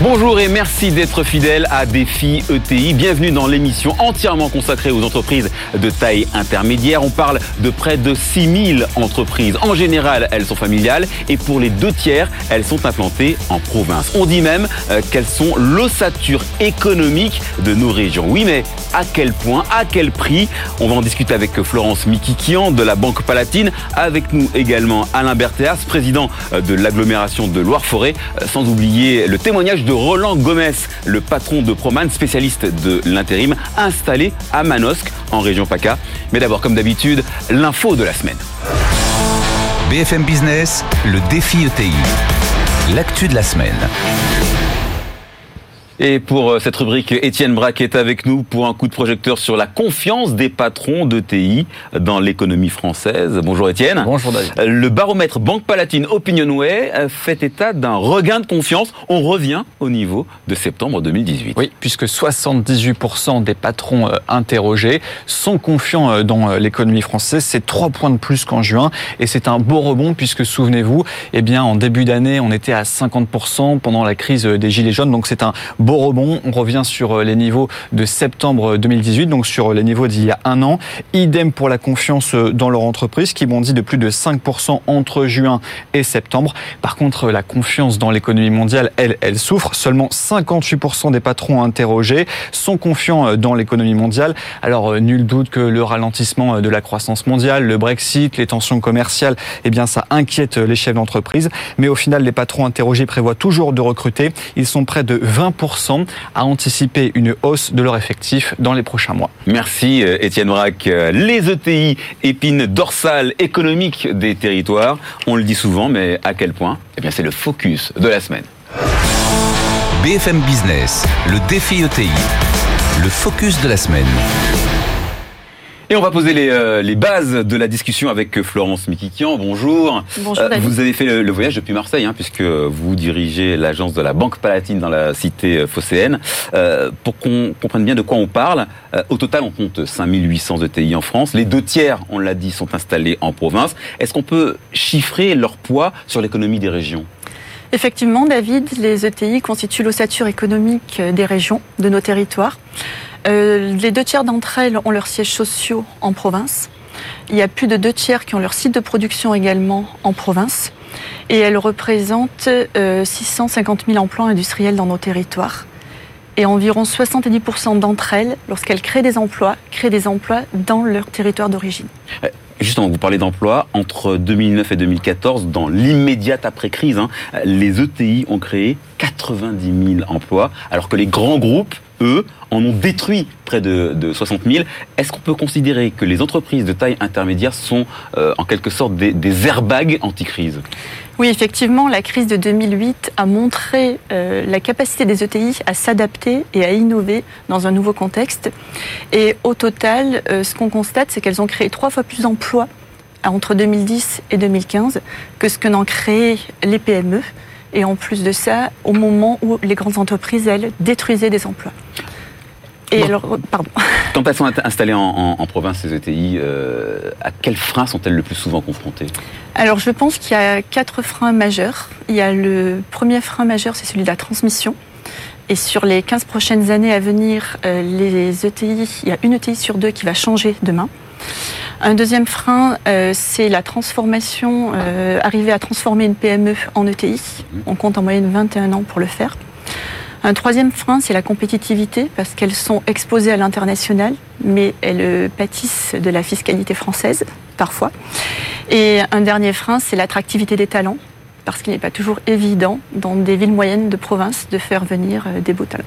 Bonjour et merci d'être fidèle à Défi ETI. Bienvenue dans l'émission entièrement consacrée aux entreprises de taille intermédiaire. On parle de près de 6000 entreprises. En général, elles sont familiales et pour les deux tiers, elles sont implantées en province. On dit même euh, qu'elles sont l'ossature économique de nos régions. Oui, mais à quel point, à quel prix On va en discuter avec Florence Mikikian de la Banque Palatine. Avec nous également Alain Berthéas, président euh, de l'agglomération de Loire-Forêt. Euh, sans oublier le témoignage de Roland Gomez, le patron de Proman, spécialiste de l'intérim, installé à Manosque, en région PACA. Mais d'abord, comme d'habitude, l'info de la semaine. BFM Business, le défi ETI. L'actu de la semaine. Et pour euh, cette rubrique, Étienne Braque est avec nous pour un coup de projecteur sur la confiance des patrons d'ETI dans l'économie française. Bonjour Étienne. Bonjour David. Euh, le baromètre Banque Palatine Opinionway euh, fait état d'un regain de confiance. On revient au niveau de septembre 2018. Oui, puisque 78% des patrons interrogés sont confiants dans l'économie française. C'est 3 points de plus qu'en juin. Et c'est un beau rebond puisque, souvenez-vous, eh bien, en début d'année, on était à 50% pendant la crise des Gilets jaunes. Donc c'est un beau rebond. On revient sur euh, les niveaux de septembre 2018, donc sur les niveaux d'il y a un an. Idem pour la confiance euh, dans leur entreprise, qui bondit de plus de 5% entre juin et septembre. Par contre, la confiance dans l'économie mondiale, elle, elle souffre. Seulement 58% des patrons interrogés sont confiants euh, dans l'économie mondiale. Alors, nul doute que le ralentissement de la croissance mondiale, le Brexit, les tensions commerciales, eh bien, ça inquiète les chefs d'entreprise. Mais au final, les patrons interrogés prévoient toujours de recruter. Ils sont près de 20% à anticiper une hausse de leur effectif dans les prochains mois. Merci euh, Étienne Braque. Les ETI, épines dorsales économiques des territoires, on le dit souvent, mais à quel point? Eh bien c'est le focus de la semaine. BFM Business, le défi ETI, le focus de la semaine. Et on va poser les, euh, les, bases de la discussion avec Florence Mikikian. Bonjour. Bonjour. Euh, vous avez fait le, voyage depuis Marseille, hein, puisque vous dirigez l'agence de la Banque Palatine dans la cité euh, phocéenne. Euh, pour qu'on comprenne bien de quoi on parle, au total, on compte 5800 ETI en France. Les deux tiers, on l'a dit, sont installés en province. Est-ce qu'on peut chiffrer leur poids sur l'économie des régions? Effectivement, David, les ETI constituent l'ossature économique des régions, de nos territoires. Euh, les deux tiers d'entre elles ont leurs sièges sociaux en province. Il y a plus de deux tiers qui ont leur site de production également en province. Et elles représentent 650 euh, 000 emplois industriels dans nos territoires. Et environ 70% d'entre elles, lorsqu'elles créent des emplois, créent des emplois dans leur territoire d'origine. Euh, justement, vous parlez d'emplois. Entre 2009 et 2014, dans l'immédiate après-crise, hein, les ETI ont créé 90 000 emplois, alors que les grands groupes eux, en ont détruit près de, 60 000. Est-ce qu'on peut considérer que les entreprises de taille intermédiaire sont euh, en quelque sorte des, airbags anti-crise? Oui, effectivement, la crise de 2008 a montré euh, la capacité des ETI à s'adapter et à innover dans un nouveau contexte. Et au total, euh, ce qu'on constate, c'est qu'elles ont créé trois fois plus d'emplois entre 2010 et 2015 que ce que n'ont créé les PME. Et en plus de ça, au moment où les grandes entreprises, elles, détruisaient des emplois. Et alors, pardon. Quand elles sont installées en, province, ces ETI, euh, à quels freins sont-elles le plus souvent confrontées? Alors, je pense qu'il y a quatre freins majeurs. Il y a le premier frein majeur, c'est celui de la transmission. Et sur les 15 prochaines années à venir, euh, les ETI, il y a une ETI sur deux qui va changer demain. Un deuxième frein, euh, c'est la transformation, euh, arriver à transformer une PME en ETI. Mhm. On compte en moyenne 21 ans pour le faire. Un troisième frein, c'est la compétitivité, parce qu'elles sont exposées à l'international, mais elles pâtissent de la fiscalité française, parfois. Et un dernier frein, c'est l'attractivité des talents, parce qu'il n'est pas toujours évident dans des villes moyennes de province de faire venir euh, des beaux talents.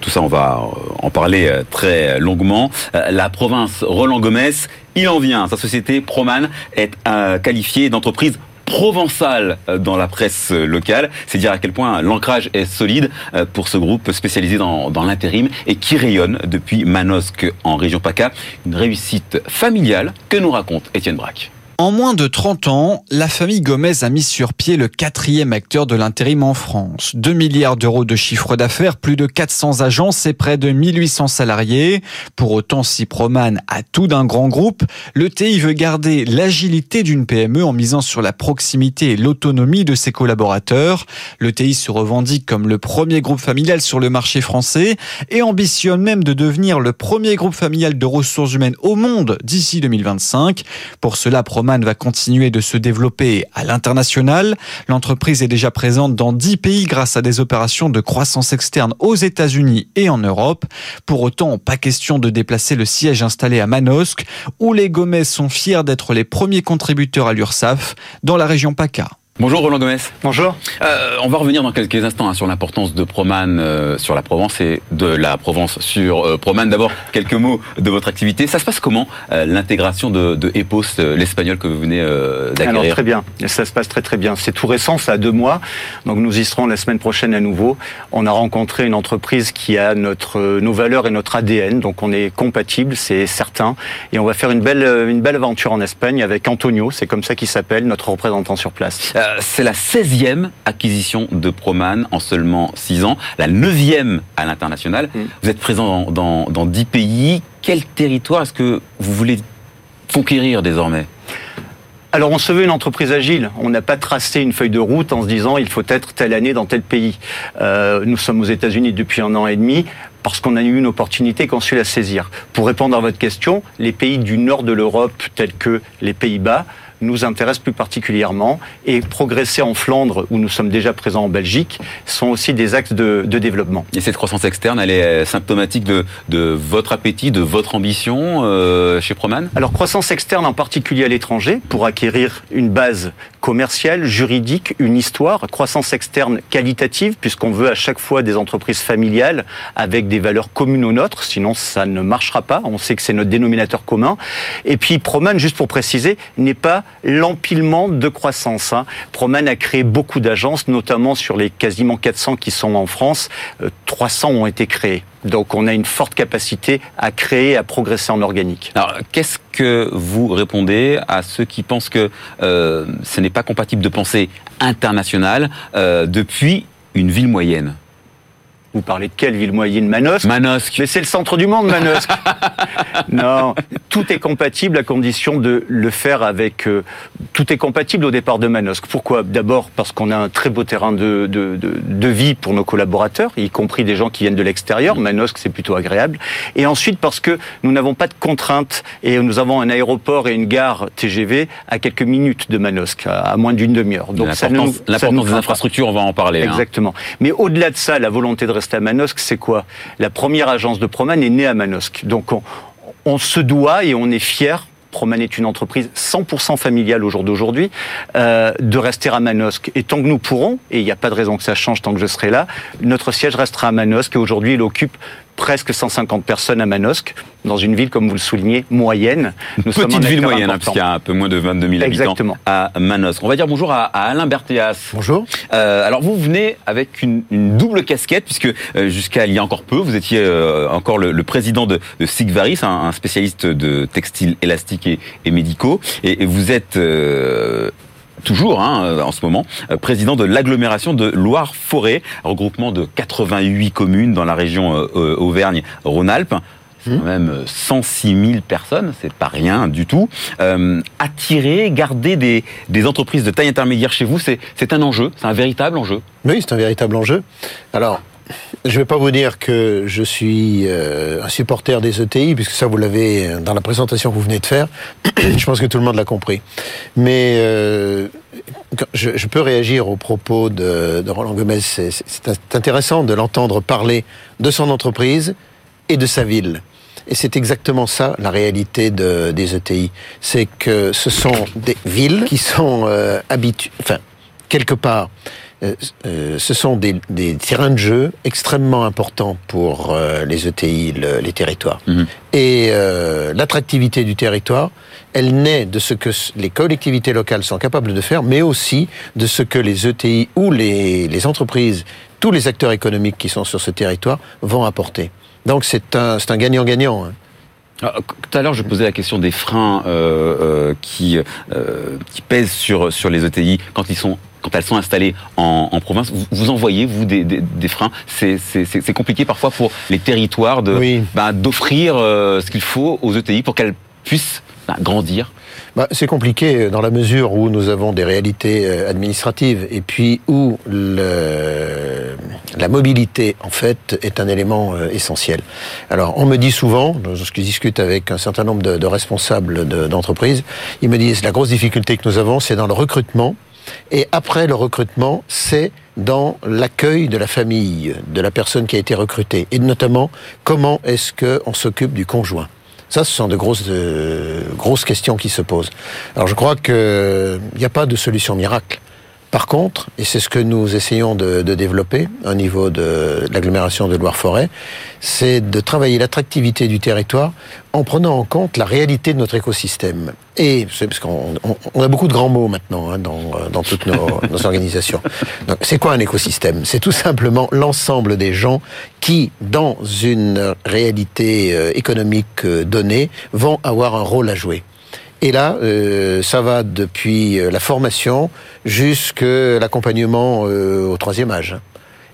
tout ça, on va euh, en parler euh, très longuement. La province Roland Gomez, il en vient. Sa société Proman est qualifiée d'entreprise provençale dans la presse locale. C'est dire à quel point l'ancrage est solide pour ce groupe spécialisé dans, dans l'intérim et qui rayonne depuis Manosque en région PACA. Une réussite familiale que nous raconte Étienne Braque. En moins de 30 ans, la famille Gomez a mis sur pied le quatrième acteur de l'intérim en France. 2 milliards d'euros de chiffre d'affaires, plus de 400 agences et près de 1800 salariés. Pour autant, si Proman a tout d'un grand groupe, le TI veut garder l'agilité d'une PME en misant sur la proximité et l'autonomie de ses collaborateurs. Le TI se revendique comme le premier groupe familial sur le marché français et ambitionne même de devenir le premier groupe familial de ressources humaines au monde d'ici 2025. Pour cela, Proman va continuer de se développer à l'international. L'entreprise est déjà présente dans 10 pays grâce à des opérations de croissance externe aux États-Unis et en Europe. Pour autant, pas question de déplacer le siège installé à Manosque, où les Gomez sont fiers d'être les premiers contributeurs à l'URSSAF dans la région PACA. Bonjour Roland Gomez. Bonjour. Euh, on va revenir dans quelques instants hein, sur l'importance de Proman euh, sur la Provence et de la Provence sur euh, Proman. D'abord, quelques mots de votre activité. Ça se passe comment l'intégration de, de, EPOS, l'espagnol que vous venez d'acquérir? Alors très bien, ça se passe très très bien. C'est tout récent, ça a deux mois. Donc nous y serons la semaine prochaine à nouveau. On a rencontré une entreprise qui a notre, nos valeurs et notre ADN, donc on est compatibles, c'est certain. Et on va faire une belle, une belle aventure en Espagne avec Antonio, c'est comme ça qu'il s'appelle, notre représentant sur place. Euh, c'est la 16e acquisition de Proman en seulement 6 ans, la 9e à l'international. Mm. Vous êtes présent dans, dans, 10 pays. Quel territoire est-ce que vous voulez conquérir désormais? Alors on se veut une entreprise agile. On n'a pas tracé une feuille de route en se disant il faut être telle année dans tel pays. Euh, nous sommes aux États-Unis depuis un an et demi parce qu'on a eu une opportunité qu'on su la saisir. Pour répondre à votre question, les pays du nord de l'Europe tels que les Pays-Bas nous intéresse plus particulièrement. Et progresser en Flandre, où nous sommes déjà présents en Belgique, sont aussi des axes de, développement. Et cette croissance externe, elle est symptomatique de, de votre appétit, de votre ambition euh, chez Proman? Alors, croissance externe en particulier à l'étranger, pour acquérir une base commerciale, juridique, une histoire. Croissance externe qualitative, puisqu'on veut à chaque fois des entreprises familiales avec des valeurs communes aux nôtres, sinon ça ne marchera pas. On sait que c'est notre dénominateur commun. Et puis, Proman, juste pour préciser, n'est pas l'empilement de croissance. Hein. Proman a créé beaucoup d'agences, notamment sur les quasiment 400 qui sont en France, 300 euh, ont été créées. Donc on a une forte capacité à créer, à progresser en organique. Alors qu'est-ce que vous répondez à ceux qui pensent que euh, ce n'est pas compatible de penser international euh, depuis une ville moyenne? Vous parlez de quelle ville moyenne? Manosque? Manosque. Mais c'est le centre du monde, Manosque. non, tout est compatible à condition de le faire avec. Euh, tout est compatible au départ de Manosque. Pourquoi? D'abord parce qu'on a un très beau terrain de, de, de, de, vie pour nos collaborateurs, y compris des gens qui viennent de l'extérieur. Manosque, c'est plutôt agréable. Et ensuite parce que nous n'avons pas de contraintes et nous avons un aéroport et une gare TGV à quelques minutes de Manosque, à moins d'une demi-heure. Donc l'importance des infrastructures, on va en parler. Hein. Exactement. Mais au-delà de ça, la volonté de à Manosque, c'est quoi La première agence de Proman est née à Manosque. Donc on, se doit et on est fier Proman est une entreprise 100% familiale au jour d'aujourd'hui, euh, de rester à Manosque. Et tant que nous pourrons, et il n'y a pas de raison que ça change tant que je serai là, notre siège restera à Manosque et aujourd'hui il occupe presque 150 personnes à Manosque, dans une ville, comme vous le soulignez, moyenne. Nous Petite ville moyenne, hein, puisqu'il y a un peu moins de 22 000 habitants à Manosque. On va dire bonjour à, Alain Berthéas. Bonjour. Euh, alors vous venez avec une, double casquette, puisque euh, jusqu'à il y a encore peu, vous étiez euh, encore le, président de, de Sigvaris, un, spécialiste de textiles élastiques et, médicaux, et, vous êtes toujours hein, euh, en ce moment, euh, président de l'agglomération de Loire-Forêt, regroupement de 88 communes dans la région euh, Auvergne-Rhône-Alpes. C'est quand même 106 000 personnes, c'est pas rien du tout. attirer, garder des, des, entreprises de taille intermédiaire chez vous, c'est un enjeu, c'est un véritable enjeu. Oui, c'est un véritable enjeu. Alors, je ne vais pas vous dire que je suis euh, un supporter des ETI, puisque ça, vous l'avez euh, dans la présentation que vous venez de faire. je pense que tout le monde l'a compris. Mais euh, je, peux réagir aux propos de, Roland Gomez. C'est intéressant de l'entendre parler de son entreprise et de sa ville. Et c'est exactement ça la réalité de, des ETI. C'est que ce sont des villes qui sont habituées, enfin, quelque part, euh, euh, ce sont des, terrains de jeu extrêmement importants pour euh, les ETI, les territoires. Mhm. Et l'attractivité du territoire, elle naît de ce que les collectivités locales sont capables de faire, mais aussi de ce que les ETI ou les, entreprises, tous les acteurs économiques qui sont sur ce territoire vont apporter. Donc c'est un gagnant-gagnant. Hein. tout à l'heure, je posais la question des freins qui, qui pèsent sur, sur les ETI quand ils sont quand elles sont installées en, province, vous, vous, envoyez, vous, des, freins. C'est compliqué parfois pour les territoires bah, d'offrir ce qu'il faut aux ETI pour qu'elles puissent bah, grandir bah, C'est compliqué dans la mesure où nous avons des réalités euh, administratives et puis où la mobilité, en fait, est un élément euh, essentiel. Alors, on me dit souvent, lorsque je discute avec un certain nombre de, de responsables d'entreprises, ils me disent la grosse difficulté que nous avons, c'est dans le recrutement. Et après le recrutement, c'est dans l'accueil de la famille, de la personne qui a été recrutée, et notamment comment est-ce qu'on s'occupe du conjoint? Ça, ce sont de grosses, euh, grosses questions qui se posent. Alors je crois qu'il n'y a pas de solution miracle. Par contre, et c'est ce que nous essayons de, de développer au niveau de l'agglomération de Loire-Forêt, c'est de travailler l'attractivité du territoire en prenant en compte la réalité de notre écosystème. Et c'est parce qu'on on, a beaucoup de grands mots maintenant hein, dans, dans, toutes nos, nos organisations. Donc, c'est quoi un écosystème? C'est tout simplement l'ensemble des gens qui, dans une réalité euh, économique euh, donnée, vont avoir un rôle à jouer. Et là, euh, ça va depuis euh, la formation jusqu'à l'accompagnement euh, au troisième âge.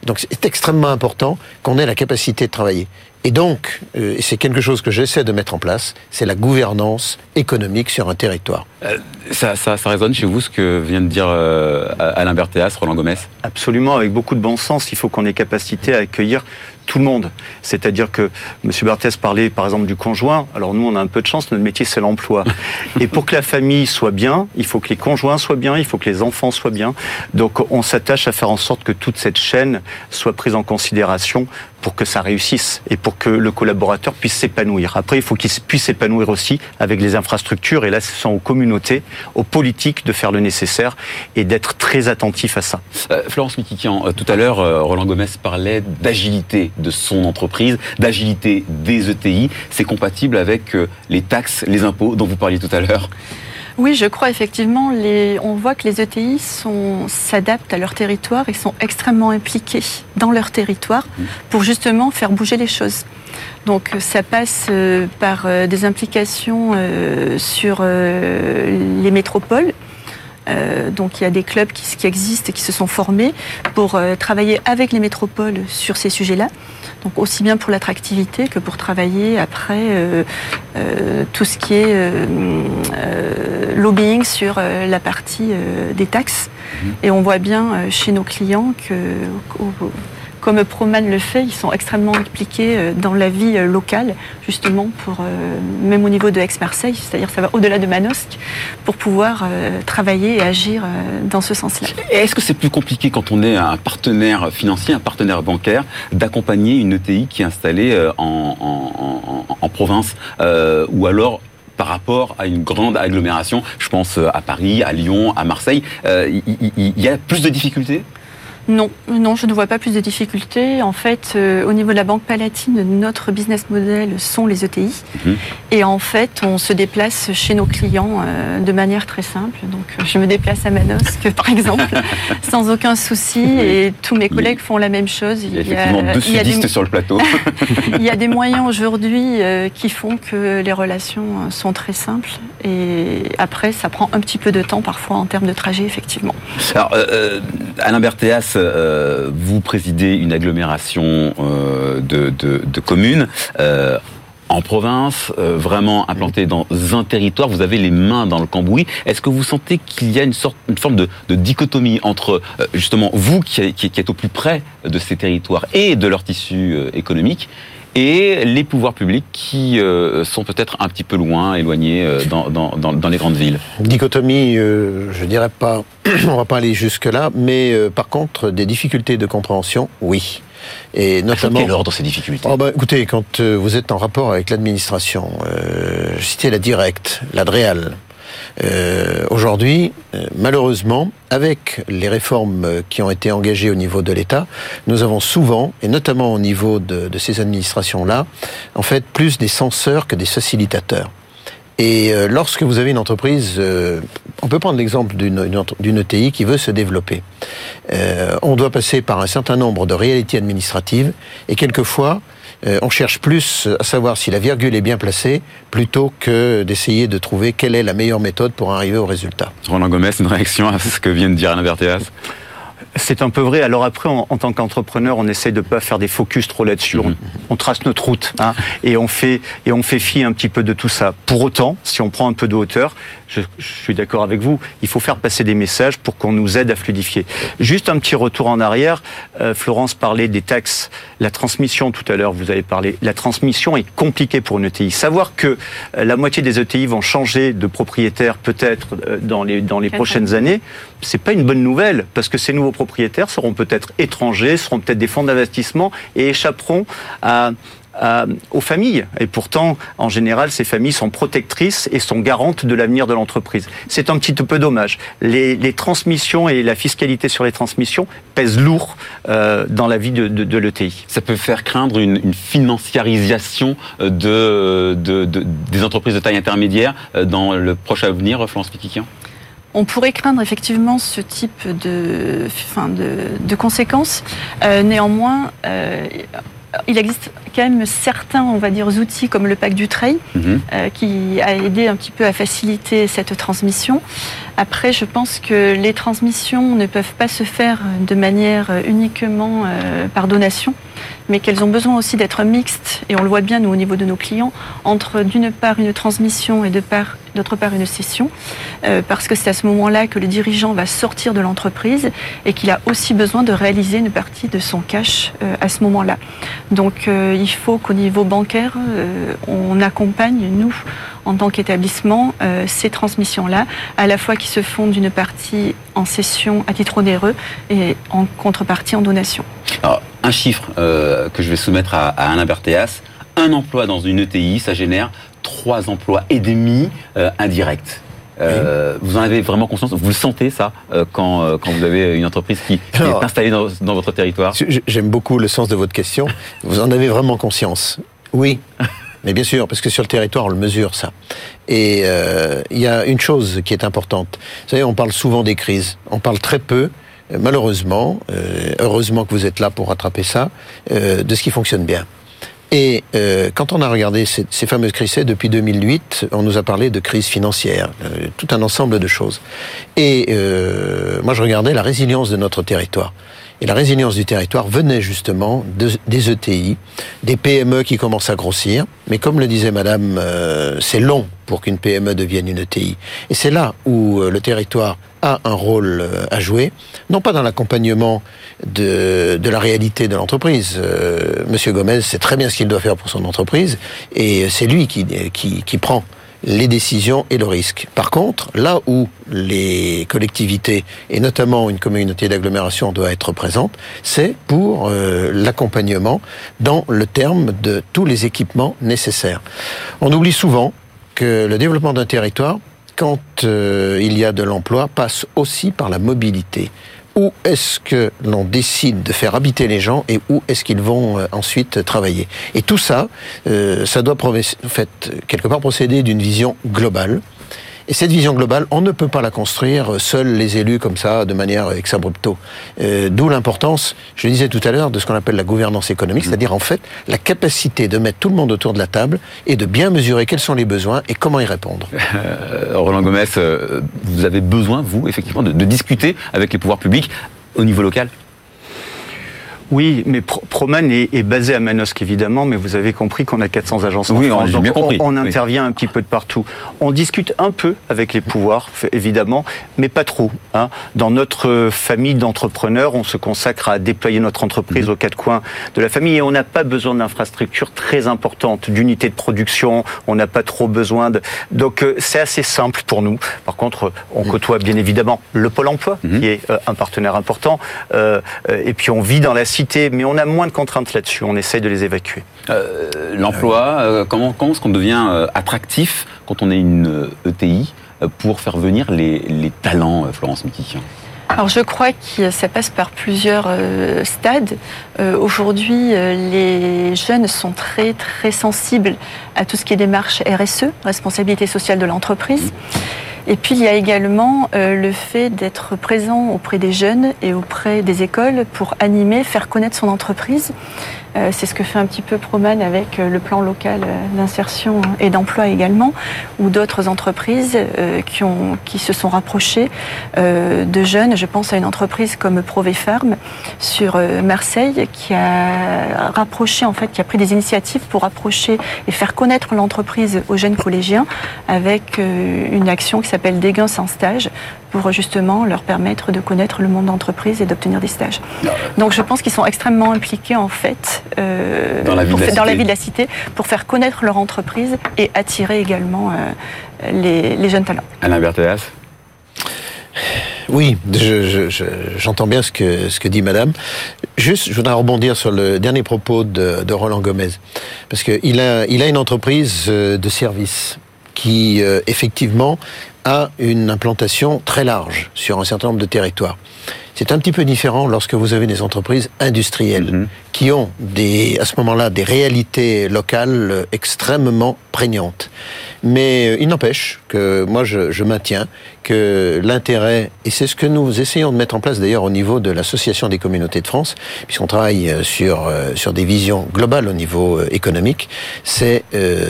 Donc c'est extrêmement important qu'on ait la capacité de travailler. Et donc, euh, c'est quelque chose que j'essaie de mettre en place, c'est la gouvernance économique sur un territoire. Euh, ça, ça, ça, résonne chez vous ce que vient de dire euh, Alain Berthéas, Roland Gomez? Absolument, avec beaucoup de bon sens. Il faut qu'on ait capacité à accueillir tout le monde. C'est-à-dire que M. Barthès parlait par exemple du conjoint. Alors nous, on a un peu de chance, notre métier c'est l'emploi. Et pour que la famille soit bien, il faut que les conjoints soient bien, il faut que les enfants soient bien. Donc on s'attache à faire en sorte que toute cette chaîne soit prise en considération pour que ça réussisse et pour que le collaborateur puisse s'épanouir. Après, il faut qu'il puisse s'épanouir aussi avec les infrastructures. Et là, ce sont aux communautés, aux politiques de faire le nécessaire et d'être très attentif à ça. Euh, Florence Mikikian, euh, tout à l'heure, euh, Roland Gomez parlait d'agilité de son entreprise, d'agilité des ETI. C'est compatible avec les taxes, les impôts dont vous parliez tout à l'heure? Oui, je crois effectivement. Les, on voit que les ETI s'adaptent à leur territoire et sont extrêmement impliqués dans leur territoire mmh. pour justement faire bouger les choses. Donc ça passe euh, par euh, des implications euh, sur les métropoles. donc il y a des clubs qui, qui, existent et qui se sont formés pour travailler avec les métropoles sur ces sujets-là. Donc aussi bien pour l'attractivité que pour travailler après euh, euh, tout ce qui est euh, lobbying sur la partie des taxes. Mhm. Et on voit bien chez nos clients que comme Proman le fait, ils sont extrêmement impliqués euh, dans la vie euh, locale, justement, euh, même au niveau de Aix-Marseille, c'est-à-dire ça va au-delà de Manosque, pour pouvoir travailler et agir dans ce sens-là. Est-ce que c'est plus compliqué quand on est un partenaire financier, un partenaire bancaire, d'accompagner une ETI qui est installée en, province, ou alors par rapport à une grande agglomération, je pense à Paris, à Lyon, à Marseille, il y, a plus de difficultés? Non, non, je ne vois pas plus de difficultés. En fait, euh, au niveau de la Banque Palatine, notre business model sont les ETI. Mhm. Et en fait, on se déplace chez nos clients euh, de manière très simple. Donc, je me déplace à Manosque, par exemple, sans aucun souci. Et tous mes collègues font la même chose. Il y a, effectivement deux sudistes sur le plateau. il y a des moyens aujourd'hui euh, qui font que les relations sont très simples. Et après, ça prend un petit peu de temps parfois en termes de trajet, effectivement. Alors, Alain Berthéas, euh, vous présidez une agglomération euh, de, communes. Euh, en province, vraiment implanté dans un territoire, vous avez les mains dans le cambouis. Est-ce que vous sentez qu'il y a une sorte, une forme de, dichotomie entre justement vous qui, qui, êtes au plus près de ces territoires et de leur tissu économique, et les pouvoirs publics qui euh, sont peut-être un petit peu loin, éloignés euh, dans, dans, dans, les grandes villes Dichotomie, euh, je dirais pas, on va pas aller jusque-là, mais par contre, des difficultés de compréhension, oui. Et notamment. Quel ordre ces difficultés? Oh bah, Écoutez, quand vous êtes en rapport avec l'administration, je citais la directe, l'adréal, euh, Aujourd'hui, euh, malheureusement, avec les réformes qui ont été engagées au niveau de l'État, nous avons souvent, et notamment au niveau de, ces administrations-là, en fait, plus des censeurs que des facilitateurs. Et euh, lorsque vous avez une entreprise, on peut prendre l'exemple d'une ETI qui veut se développer. On doit passer par un certain nombre de réalités administratives et quelquefois, on cherche plus à savoir si la virgule est bien placée plutôt que d'essayer de trouver quelle est la meilleure méthode pour arriver au résultat. Roland Gomez, une réaction à ce que vient de dire Alain Berthéas? C'est un peu vrai. Alors après, en, tant qu'entrepreneur, on essaie de pas faire des focus trop là-dessus. Mhm. On, trace notre route hein, et on fait et on fait fi un petit peu de tout ça. Pour autant, si on prend un peu de hauteur, je, suis d'accord avec vous. Il faut faire passer des messages pour qu'on nous aide à fluidifier. Juste un petit retour en arrière. Euh, Florence parlait des taxes, la transmission tout à l'heure. Vous avez parlé. La transmission est compliquée pour une ETI. Savoir que euh, la moitié des ETI vont changer de propriétaire peut-être euh, dans les dans les prochaines années, c'est pas une bonne nouvelle parce que ces nouveaux propriétaires seront peut-être étrangers, seront peut-être des fonds d'investissement et échapperont euh, aux familles. Et pourtant, en général, ces familles sont protectrices et sont garantes de l'avenir de l'entreprise. C'est un petit peu dommage. Les, transmissions et la fiscalité sur les transmissions pèsent lourd euh, dans la vie de, l'ETI. Ça peut faire craindre une, financiarisation de, des entreprises de taille intermédiaire euh, dans le prochain avenir, Florence Piquiquian on pourrait craindre effectivement ce type de, enfin de, conséquences. néanmoins, il existe quand même certains, on va dire, outils comme le pack du trail, mhm. euh, qui a aidé un petit peu à faciliter cette transmission. Après, je pense que les transmissions ne peuvent pas se faire de manière uniquement euh, par donation, mais qu'elles ont besoin aussi d'être mixtes, et on le voit bien nous au niveau de nos clients, entre d'une part une transmission et d'autre part une cession, euh, parce que c'est à ce moment-là que le dirigeant va sortir de l'entreprise et qu'il a aussi besoin de réaliser une partie de son cash à ce moment-là. Donc il faut qu'au niveau bancaire, on accompagne, nous, en tant qu'établissement euh, ces transmissions-là, à la fois qui se font d'une partie en cession à titre onéreux et en contrepartie en donation. Alors, un chiffre euh, que je vais soumettre à, Alain Berthéas, un emploi dans une ETI, ça génère trois emplois et demi euh, indirects. Vous en avez vraiment conscience? Vous le sentez ça quand, quand vous avez une entreprise qui, est installée dans, dans votre territoire? J'aime beaucoup le sens de votre question. Vous en avez vraiment conscience? Oui. Mais bien sûr, parce que sur le territoire, on le mesure, ça. Et euh, il y a une chose qui est importante. Vous savez, on parle souvent des crises. On parle très peu, euh, malheureusement, euh, heureusement que vous êtes là pour rattraper ça, de ce qui fonctionne bien. Et quand on a regardé ces, ces fameuses crises depuis 2008, on nous a parlé de crise financière, tout un ensemble de choses. Et moi, je regardais la résilience de notre territoire. Et la résilience du territoire venait justement des ETI, des PME qui commencent à grossir. Mais comme le disait Madame, euh, c'est long pour qu'une PME devienne une ETI. Et c'est là où euh, le territoire a un rôle euh, à jouer, non pas dans l'accompagnement de, la réalité de l'entreprise. Monsieur Gomez sait très bien ce qu'il doit faire pour son entreprise, et c'est lui qui prend les décisions et le risque. Par contre, là où les collectivités, et notamment une communauté d'agglomération doit être présente, c'est pour euh, l'accompagnement dans le terme de tous les équipements nécessaires. On oublie souvent que le développement d'un territoire, quand euh, il y a de l'emploi, passe aussi par la mobilité où est-ce que l'on décide de faire habiter les gens et où est-ce qu'ils vont euh, ensuite travailler? Et tout ça, euh, ça doit quelque part procéder d'une vision globale et cette vision globale, on ne peut pas la construire seuls les élus comme ça, de manière ex abrupto. Euh, D'où l'importance, je le disais tout à l'heure, de ce qu'on appelle la gouvernance économique, mmh. c'est-à-dire en fait la capacité de mettre tout le monde autour de la table et de bien mesurer quels sont les besoins et comment y répondre. Euh, Roland Gomez, euh, vous avez besoin, vous, effectivement, de, de discuter avec les pouvoirs publics au niveau local oui, mais Proman est, basé à Manosque, évidemment, mais vous avez compris qu'on a 400 agences en oui, France. On, bien compris. on, intervient un petit peu de partout. On discute un peu avec les pouvoirs, évidemment, mais pas trop. Hein. Dans notre famille d'entrepreneurs, on se consacre à déployer notre entreprise mmh. aux quatre coins de la famille et on n'a pas besoin d'infrastructures très importantes, d'unités de production, on n'a pas trop besoin de... Donc euh, c'est assez simple pour nous. Par contre, on mmh. côtoie bien évidemment le Pôle emploi, mmh. qui est euh, un partenaire important, euh, et puis on vit dans la mais on a moins de contraintes là-dessus. On essaye de les évacuer. Euh, l'emploi, euh, comment, comment est-ce qu'on devient euh, attractif quand on est une ETI pour faire venir les, talents, Florence Mitikian alors je crois que ça passe par plusieurs euh, stades. Euh, aujourd'hui, euh, les jeunes sont très très sensibles à tout ce qui est démarche RSE, responsabilité sociale de l'entreprise. Et puis il y a également le fait d'être présent auprès des jeunes et auprès des écoles pour animer, faire connaître son entreprise. Euh, c'est ce que fait un petit peu Proman avec euh, le plan local euh, d'insertion et d'emploi également, ou d'autres entreprises qui, se sont rapprochées de jeunes. Je pense à une entreprise comme Farm sur Marseille qui a rapproché, en fait, qui a pris des initiatives pour rapprocher et faire connaître l'entreprise aux jeunes collégiens avec une action qui s'appelle Dégains sans stage pour justement leur permettre de connaître le monde d'entreprise et d'obtenir des stages. Donc je pense qu'ils sont extrêmement impliqués en fait euh, dans, la vie, de la cité pour faire connaître leur entreprise et attirer également euh, les, jeunes talents. Alain Berthéas oui, j'entends bien ce que, ce que dit Madame. Juste, je voudrais rebondir sur le dernier propos de, de Roland Gomez, parce qu'il a, il a une entreprise euh, de service qui, effectivement, a une implantation très large sur un certain nombre de territoires. C'est un petit peu différent lorsque vous avez des entreprises industrielles mhm. qui ont des, à ce moment-là des réalités locales extrêmement prégnantes. Mais euh, il n'empêche que moi je, maintiens que l'intérêt, et c'est ce que nous essayons de mettre en place d'ailleurs au niveau de l'Association des communautés de France, puisqu'on travaille euh, sur, euh, sur des visions globales au niveau économique, c'est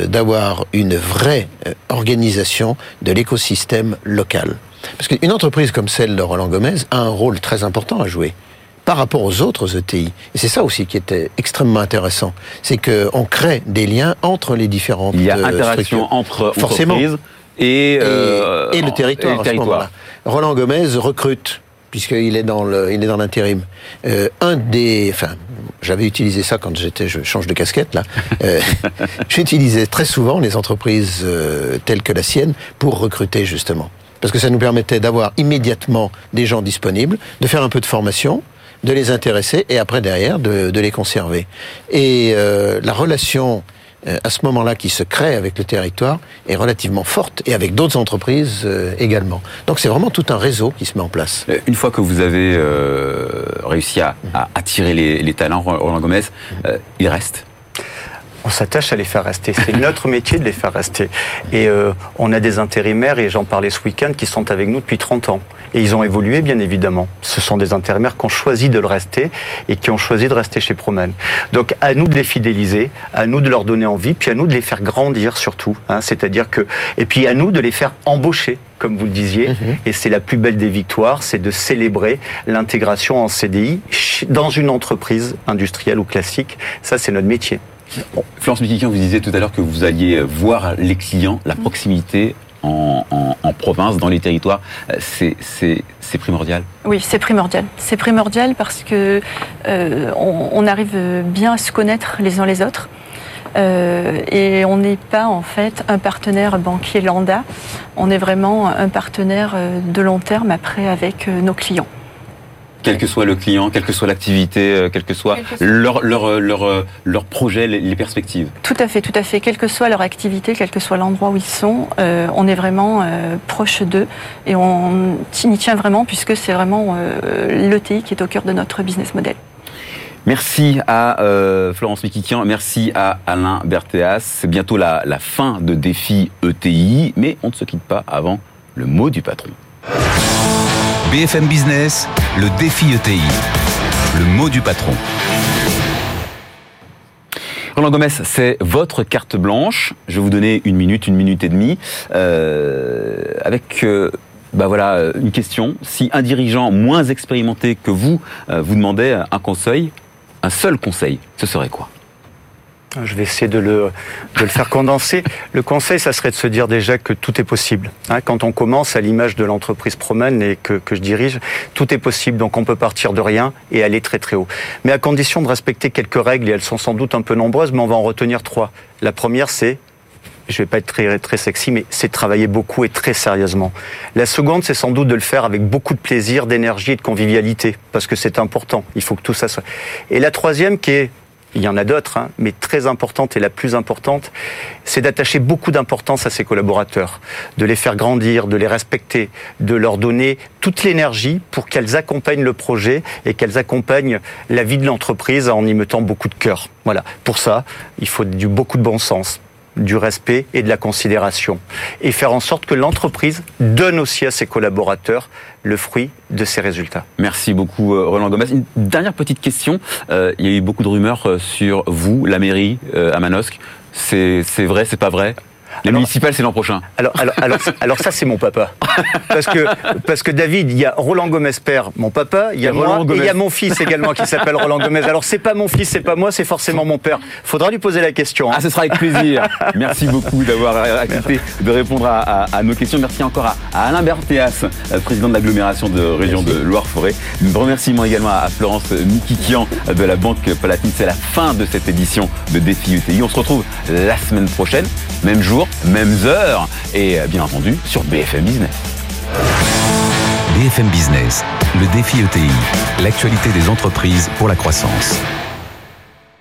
d'avoir une vraie organisation de l'écosystème local. Parce qu'une entreprise comme celle de Roland Gomez a un rôle très important à jouer par rapport aux autres ETI. Et c'est ça aussi qui était extrêmement intéressant. C'est qu'on crée des liens entre les différentes Il y a euh, interaction entre entreprises et, euh, et, le territoire. Roland Gomez recrute puisqu'il est dans le, il est dans l'intérim. Euh, un des, enfin, j'avais utilisé ça quand j'étais, je change de casquette là. Euh, J'utilisais très souvent les entreprises telles que la sienne pour recruter justement parce que ça nous permettait d'avoir immédiatement des gens disponibles, de faire un peu de formation, de les intéresser et après derrière de, les conserver. Et euh, la relation euh, à ce moment-là qui se crée avec le territoire est relativement forte et avec d'autres entreprises euh, également. Donc c'est vraiment tout un réseau qui se met en place. Une fois que vous avez réussi à, attirer les, talents, Roland Gomez, il reste on s'attache à les faire rester. C'est notre métier de les faire rester. Et euh, on a des intérimaires, et j'en parlais ce week-end, qui sont avec nous depuis 30 ans. Et ils ont évolué, bien évidemment. Ce sont des intérimaires qui ont choisi de le rester et qui ont choisi de rester chez Proman. Donc, à nous de les fidéliser, à nous de leur donner envie, puis à nous de les faire grandir surtout. Hein, C'est-à-dire que, et puis à nous de les faire embaucher comme vous le disiez, mhm. et c'est la plus belle des victoires, c'est de célébrer l'intégration en CDI dans une entreprise industrielle ou classique. Ça, c'est notre métier. Florence Mikikian, vous disiez tout à l'heure que vous alliez voir les clients, la proximité en, province, dans les territoires, euh, c'est primordial. Oui, c'est primordial. C'est primordial parce que euh, on, arrive bien à se connaître les uns les autres. Euh, et on n'est pas en fait un partenaire banquier lambda, on est vraiment un partenaire de long terme après avec nos clients quel que soit le client, quelle que soit l'activité, euh, quel que soit leur, leur, euh, leur, euh, leur projet, les, perspectives. Tout à fait, tout à fait. Quelle que soit leur activité, quel que soit l'endroit où ils sont, on est vraiment proche d'eux et on y tient vraiment puisque c'est vraiment l'ETI qui est au cœur de notre business model. Merci à Florence Mikikian, merci à Alain Berthéas. C'est bientôt la, la fin de Défi ETI, mais on ne se quitte pas avant le mot du patron. BFM Business, le défi ETI. Le mot du patron. Roland Gomez, c'est votre carte blanche. Je vais vous donner une minute, une minute et demie, euh, avec euh, bah voilà, une question. Si un dirigeant moins expérimenté que vous euh, vous demandait un conseil, un seul conseil, ce serait quoi? Je vais essayer de le, faire condenser. Le conseil, ça serait de se dire déjà que tout est possible. Hein, quand on commence à l'image de l'entreprise Promène et que, je dirige, tout est possible. Donc on peut partir de rien et aller très très haut. Mais à condition de respecter quelques règles, et elles sont sans doute un peu nombreuses, mais on va en retenir trois. La première, c'est je vais pas être très, très sexy, mais c'est travailler beaucoup et très sérieusement. La seconde, c'est sans doute de le faire avec beaucoup de plaisir, d'énergie et de convivialité, parce que c'est important. Il faut que tout ça soit. Et la troisième, qui est il y en a d'autres, hein, mais très importante et la plus importante, c'est d'attacher beaucoup d'importance à ses collaborateurs, de les faire grandir, de les respecter, de leur donner toute l'énergie pour qu'elles accompagnent le projet et qu'elles accompagnent la vie de l'entreprise en y mettant beaucoup de cœur. Voilà. Pour ça, il faut du beaucoup de bon sens, du respect et de la considération. Et faire en sorte que l'entreprise donne aussi à ses collaborateurs le fruit de ses résultats. Merci beaucoup euh, Roland Gomez. Une dernière petite question. Euh, il y a eu beaucoup de rumeurs euh, sur vous, la mairie à Manosque. C'est vrai, c'est pas vrai? Les municipales, c'est l'an prochain. Alors, alors, alors, alors ça, c'est mon papa. Parce que, parce que David, il y a Roland Gomez père, mon papa, il y a moi, et il y a mon fils également qui s'appelle Roland Gomez. Alors, c'est pas mon fils, c'est pas moi, c'est forcément mon père. Faudra lui poser la question. Hein. Ah, ce sera avec plaisir. Merci beaucoup d'avoir accepté de répondre à, nos questions. Merci encore à, Alain Berthéas, président de l'agglomération de région de Loire-Forêt. Remerciements également à Florence Mikikian de la Banque Palatine. C'est la fin de cette édition de Défi UTI. On se retrouve la semaine prochaine, même jour mêmes heures, et euh, bien entendu sur BFM Business. BFM Business, le défi ETI, l'actualité des entreprises pour la croissance.